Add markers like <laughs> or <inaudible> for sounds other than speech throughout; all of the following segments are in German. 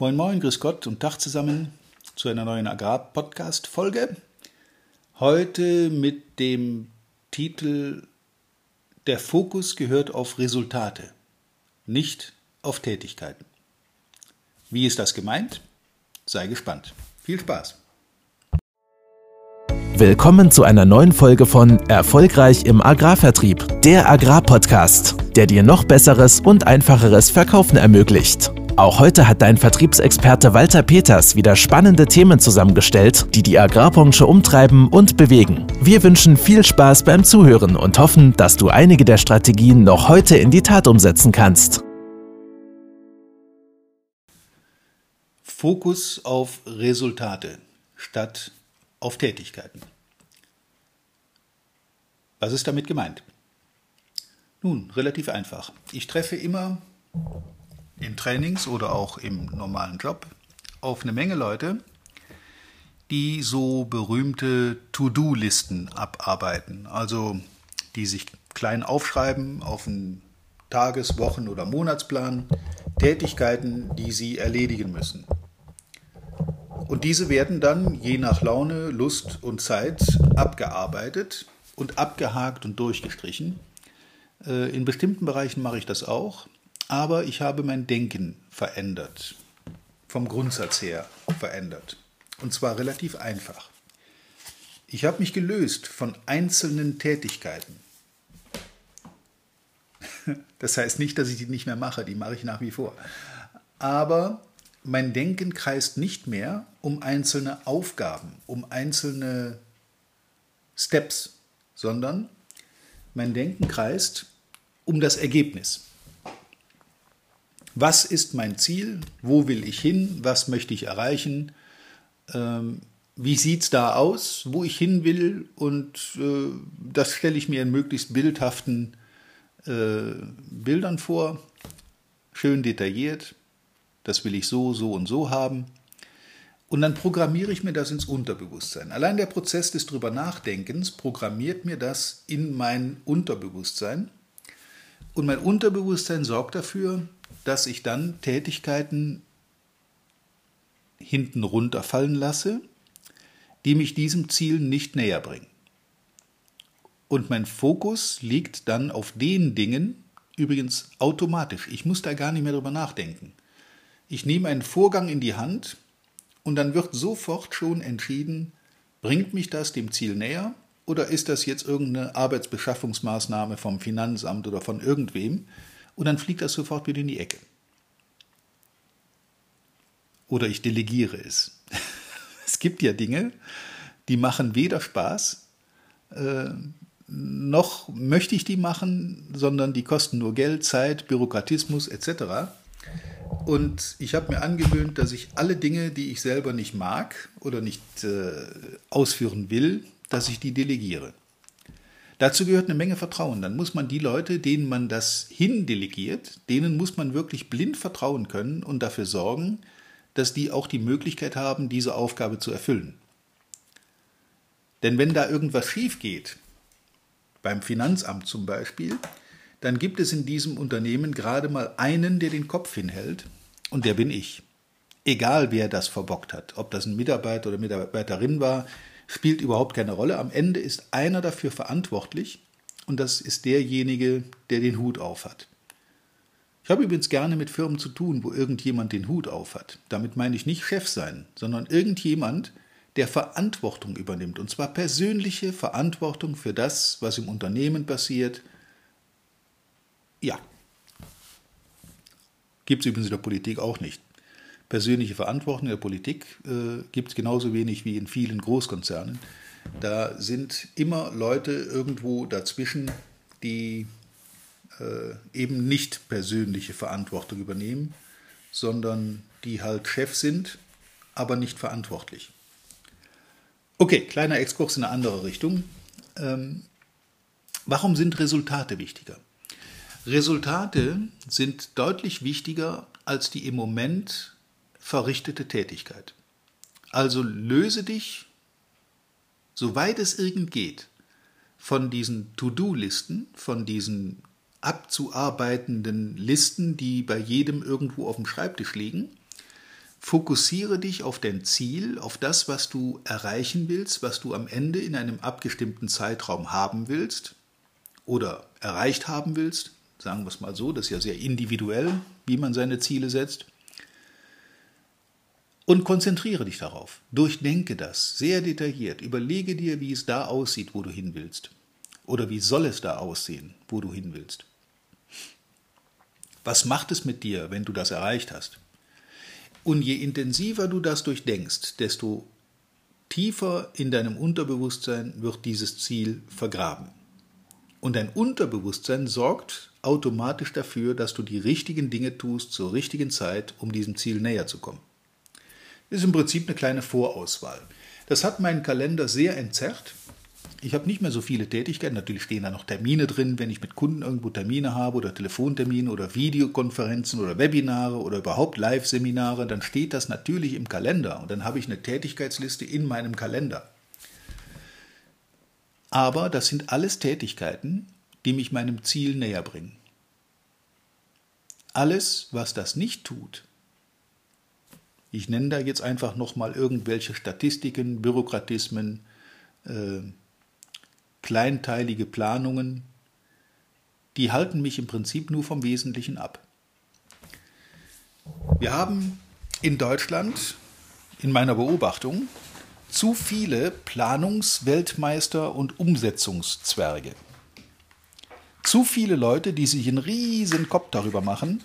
Moin Moin, Grüß Gott und Tag zusammen zu einer neuen Agrar-Podcast-Folge. Heute mit dem Titel Der Fokus gehört auf Resultate, nicht auf Tätigkeiten. Wie ist das gemeint? Sei gespannt. Viel Spaß! Willkommen zu einer neuen Folge von Erfolgreich im Agrarvertrieb, der Agrarpodcast, der dir noch besseres und einfacheres Verkaufen ermöglicht. Auch heute hat dein Vertriebsexperte Walter Peters wieder spannende Themen zusammengestellt, die die Agrarbranche umtreiben und bewegen. Wir wünschen viel Spaß beim Zuhören und hoffen, dass du einige der Strategien noch heute in die Tat umsetzen kannst. Fokus auf Resultate statt auf Tätigkeiten. Was ist damit gemeint? Nun, relativ einfach. Ich treffe immer in Trainings oder auch im normalen Job auf eine Menge Leute, die so berühmte To-Do-Listen abarbeiten. Also die sich klein aufschreiben auf einen Tages-, Wochen- oder Monatsplan, Tätigkeiten, die sie erledigen müssen. Und diese werden dann je nach Laune, Lust und Zeit abgearbeitet und abgehakt und durchgestrichen. Äh, in bestimmten Bereichen mache ich das auch. Aber ich habe mein Denken verändert, vom Grundsatz her verändert. Und zwar relativ einfach. Ich habe mich gelöst von einzelnen Tätigkeiten. <laughs> Das heißt nicht, dass ich die nicht mehr mache, die mache ich nach wie vor. Aber mein Denken kreist nicht mehr um einzelne Aufgaben, um einzelne Steps, sondern mein Denken kreist um das Ergebnis. Was ist mein Ziel? Wo will ich hin? Was möchte ich erreichen? Ähm, wie sieht es da aus, wo ich hin will? Und äh, das stelle ich mir in möglichst bildhaften äh, Bildern vor, schön detailliert. Das will ich so, so und so haben. Und dann programmiere ich mir das ins Unterbewusstsein. Allein der Prozess des drüber Nachdenkens programmiert mir das in mein Unterbewusstsein. Und mein Unterbewusstsein sorgt dafür, dass ich dann Tätigkeiten hinten runterfallen lasse, die mich diesem Ziel nicht näher bringen. Und mein Fokus liegt dann auf den Dingen, übrigens automatisch. Ich muss da gar nicht mehr drüber nachdenken. Ich nehme einen Vorgang in die Hand und dann wird sofort schon entschieden, bringt mich das dem Ziel näher oder ist das jetzt irgendeine Arbeitsbeschaffungsmaßnahme vom Finanzamt oder von irgendwem, und dann fliegt das sofort wieder in die Ecke. Oder ich delegiere es. <laughs> Es gibt ja Dinge, die machen weder Spaß, äh, noch möchte ich die machen, sondern die kosten nur Geld, Zeit, Bürokratismus etc. Und ich habe mir angewöhnt, dass ich alle Dinge, die ich selber nicht mag oder nicht äh, ausführen will, dass ich die delegiere. Dazu gehört eine Menge Vertrauen. Dann muss man die Leute, denen man das hindelegiert, denen muss man wirklich blind vertrauen können und dafür sorgen, dass die auch die Möglichkeit haben, diese Aufgabe zu erfüllen. Denn wenn da irgendwas schief geht, beim Finanzamt zum Beispiel, dann gibt es in diesem Unternehmen gerade mal einen, der den Kopf hinhält, und der bin ich. Egal wer das verbockt hat, ob das ein Mitarbeiter oder Mitarbeiterin war, spielt überhaupt keine Rolle. Am Ende ist einer dafür verantwortlich und das ist derjenige, der den Hut aufhat. Ich habe übrigens gerne mit Firmen zu tun, wo irgendjemand den Hut aufhat. Damit meine ich nicht Chef sein, sondern irgendjemand, der Verantwortung übernimmt. Und zwar persönliche Verantwortung für das, was im Unternehmen passiert. Ja. Gibt es übrigens in der Politik auch nicht persönliche Verantwortung in der Politik äh, gibt es genauso wenig wie in vielen Großkonzernen. Da sind immer Leute irgendwo dazwischen, die äh, eben nicht persönliche Verantwortung übernehmen, sondern die halt Chef sind, aber nicht verantwortlich. Okay, kleiner Exkurs in eine andere Richtung. Ähm, warum sind Resultate wichtiger? Resultate sind deutlich wichtiger als die im Moment verrichtete Tätigkeit. Also löse dich, soweit es irgend geht, von diesen To-Do-Listen, von diesen abzuarbeitenden Listen, die bei jedem irgendwo auf dem Schreibtisch liegen, Fokussiere dich auf dein Ziel, auf das, was du erreichen willst, was du am Ende in einem abgestimmten Zeitraum haben willst oder erreicht haben willst. Sagen wir es mal so, das ist ja sehr individuell, wie man seine Ziele setzt. Und konzentriere dich darauf. Durchdenke das sehr detailliert. Überlege dir, wie es da aussieht, wo du hin willst. Oder wie soll es da aussehen, wo du hin willst. Was macht es mit dir, wenn du das erreicht hast? Und je intensiver du das durchdenkst, desto tiefer in deinem Unterbewusstsein wird dieses Ziel vergraben. Und dein Unterbewusstsein sorgt automatisch dafür, dass du die richtigen Dinge tust zur richtigen Zeit, um diesem Ziel näher zu kommen. Ist im Prinzip eine kleine Vorauswahl. Das hat meinen Kalender sehr entzerrt. Ich habe nicht mehr so viele Tätigkeiten. Natürlich stehen da noch Termine drin, wenn ich mit Kunden irgendwo Termine habe oder Telefontermine oder Videokonferenzen oder Webinare oder überhaupt Live-Seminare, dann steht das natürlich im Kalender und dann habe ich eine Tätigkeitsliste in meinem Kalender. Aber das sind alles Tätigkeiten, die mich meinem Ziel näher bringen. Alles, was das nicht tut, ich nenne da jetzt einfach nochmal irgendwelche Statistiken, Bürokratismen, äh, kleinteilige Planungen, die halten mich im Prinzip nur vom Wesentlichen ab. Wir haben in Deutschland, in meiner Beobachtung, zu viele Planungsweltmeister und Umsetzungszwerge. Zu viele Leute, die sich einen riesen Kopf darüber machen,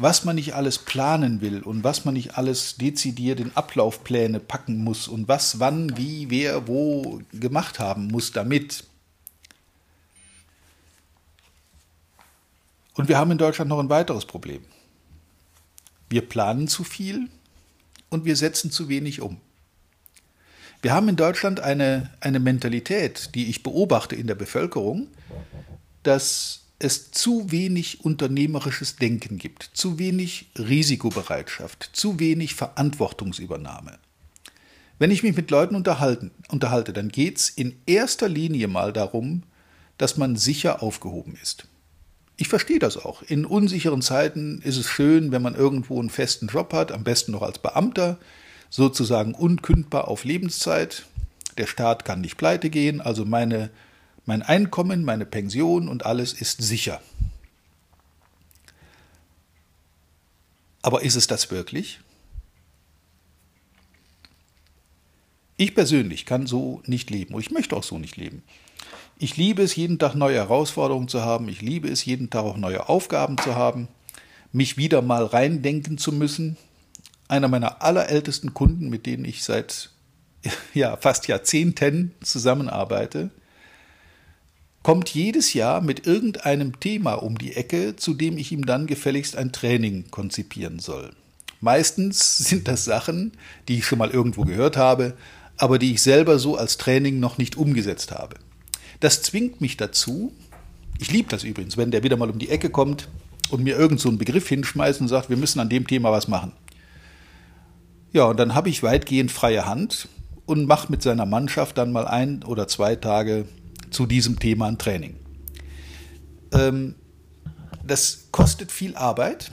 was man nicht alles planen will und was man nicht alles dezidiert in Ablaufpläne packen muss und was wann, wie, wer, wo gemacht haben muss damit. Und wir haben in Deutschland noch ein weiteres Problem. Wir planen zu viel und wir setzen zu wenig um. Wir haben in Deutschland eine, eine Mentalität, die ich beobachte in der Bevölkerung, dass es zu wenig unternehmerisches Denken gibt, zu wenig Risikobereitschaft, zu wenig Verantwortungsübernahme. Wenn ich mich mit Leuten unterhalte, dann geht es in erster Linie mal darum, dass man sicher aufgehoben ist. Ich verstehe das auch. In unsicheren Zeiten ist es schön, wenn man irgendwo einen festen Job hat, am besten noch als Beamter, sozusagen unkündbar auf Lebenszeit. Der Staat kann nicht pleite gehen, also meine, mein Einkommen, meine Pension und alles ist sicher. Aber ist es das wirklich? Ich persönlich kann so nicht leben und ich möchte auch so nicht leben. Ich liebe es, jeden Tag neue Herausforderungen zu haben. Ich liebe es, jeden Tag auch neue Aufgaben zu haben, mich wieder mal reindenken zu müssen. Einer meiner allerältesten Kunden, mit denen ich seit <laughs> ja, fast Jahrzehnten zusammenarbeite, kommt jedes Jahr mit irgendeinem Thema um die Ecke, zu dem ich ihm dann gefälligst ein Training konzipieren soll. Meistens sind das Sachen, die ich schon mal irgendwo gehört habe, aber die ich selber so als Training noch nicht umgesetzt habe. Das zwingt mich dazu, ich liebe das übrigens, wenn der wieder mal um die Ecke kommt und mir irgend so einen Begriff hinschmeißt und sagt, wir müssen an dem Thema was machen. Ja, und dann habe ich weitgehend freie Hand und mache mit seiner Mannschaft dann mal ein oder zwei Tage zu diesem Thema ein Training. Ähm, das kostet viel Arbeit,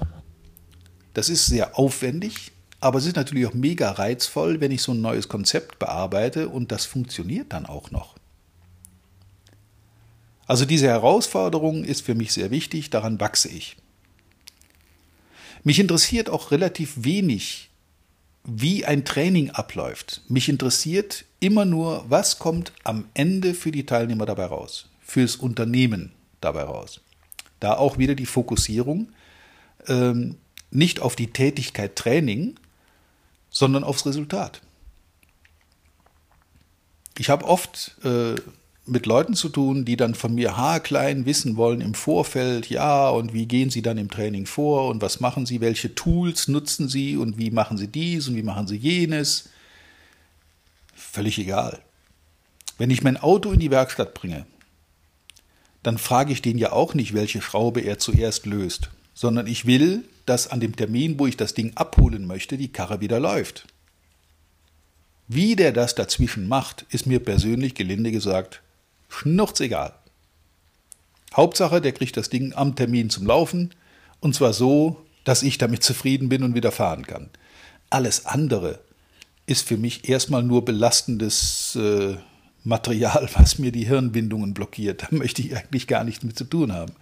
das ist sehr aufwendig, aber es ist natürlich auch mega reizvoll, wenn ich so ein neues Konzept bearbeite und das funktioniert dann auch noch. Also diese Herausforderung ist für mich sehr wichtig, daran wachse ich. Mich interessiert auch relativ wenig, wie ein Training abläuft. Mich interessiert immer nur, was kommt am Ende für die Teilnehmer dabei raus, fürs Unternehmen dabei raus. Da auch wieder die Fokussierung ähm, nicht auf die Tätigkeit Training, sondern aufs Resultat. Ich habe oft äh, mit Leuten zu tun, die dann von mir haarklein wissen wollen im Vorfeld, ja, und wie gehen sie dann im Training vor und was machen sie, welche Tools nutzen sie und wie machen sie dies und wie machen sie jenes. Völlig egal. Wenn ich mein Auto in die Werkstatt bringe, dann frage ich den ja auch nicht, welche Schraube er zuerst löst, sondern ich will, dass an dem Termin, wo ich das Ding abholen möchte, die Karre wieder läuft. Wie der das dazwischen macht, ist mir persönlich gelinde gesagt Schnurzegal. Hauptsache, der kriegt das Ding am Termin zum Laufen und zwar so, dass ich damit zufrieden bin und wieder fahren kann. Alles andere ist für mich erstmal nur belastendes äh, Material, <laughs> was mir die Hirnbindungen blockiert. Da möchte ich eigentlich gar nichts mit zu tun haben.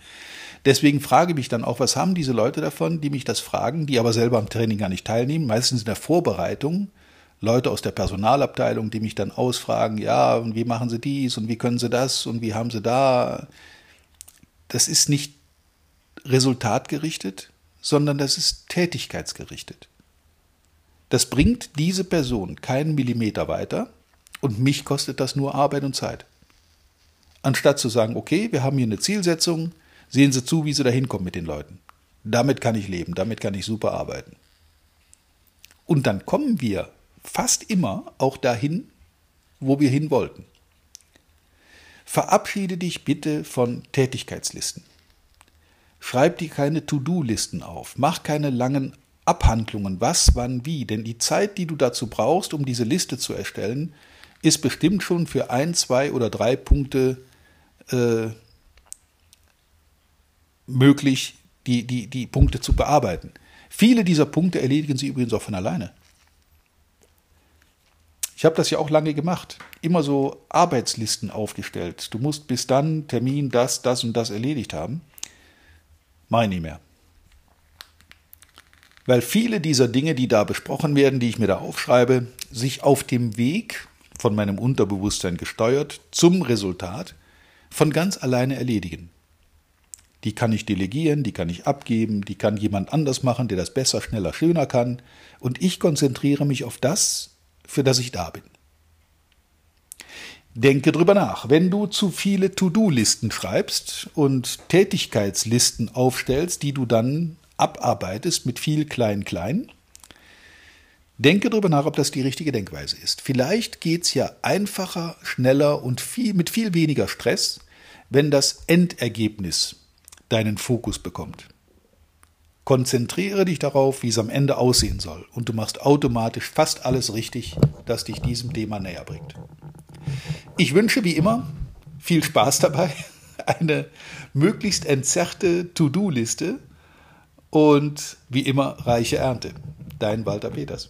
Deswegen frage ich mich dann auch, was haben diese Leute davon, die mich das fragen, die aber selber am Training gar nicht teilnehmen, meistens in der Vorbereitung. Leute aus der Personalabteilung, die mich dann ausfragen, ja, und wie machen sie dies und wie können sie das und wie haben sie da. Das ist nicht resultatgerichtet, sondern das ist tätigkeitsgerichtet. Das bringt diese Person keinen Millimeter weiter und mich kostet das nur Arbeit und Zeit. Anstatt zu sagen, okay, wir haben hier eine Zielsetzung, Sehen Sie zu, wie Sie da hinkommen mit den Leuten. Damit kann ich leben, damit kann ich super arbeiten. Und dann kommen wir fast immer auch dahin, wo wir hin wollten. Verabschiede dich bitte von Tätigkeitslisten. Schreib dir keine To-Do-Listen auf. Mach keine langen Abhandlungen, was, wann, wie. Denn die Zeit, die du dazu brauchst, um diese Liste zu erstellen, ist bestimmt schon für ein, zwei oder drei Punkte äh, möglich, die, die, die Punkte zu bearbeiten. Viele dieser Punkte erledigen sie übrigens auch von alleine. Ich habe das ja auch lange gemacht. Immer so Arbeitslisten aufgestellt. Du musst bis dann Termin das, das und das erledigt haben. Ich nicht mehr. Weil viele dieser Dinge, die da besprochen werden, die ich mir da aufschreibe, sich auf dem Weg von meinem Unterbewusstsein gesteuert zum Resultat von ganz alleine erledigen. Die kann ich delegieren, die kann ich abgeben, die kann jemand anders machen, der das besser, schneller, schöner kann. Und ich konzentriere mich auf das, für das ich da bin. Denke drüber nach. Wenn du zu viele To-Do-Listen schreibst und Tätigkeitslisten aufstellst, die du dann abarbeitest mit viel Klein-Klein, denke drüber nach, ob das die richtige Denkweise ist. Vielleicht geht es ja einfacher, schneller und viel, mit viel weniger Stress, wenn das Endergebnis deinen Fokus bekommt. Konzentriere dich darauf, wie es am Ende aussehen soll, und du machst automatisch fast alles richtig, das dich diesem Thema näher bringt. Ich wünsche wie immer viel Spaß dabei, <laughs> eine möglichst entzerrte To-Do-Liste und wie immer reiche Ernte. Dein Walter Peters.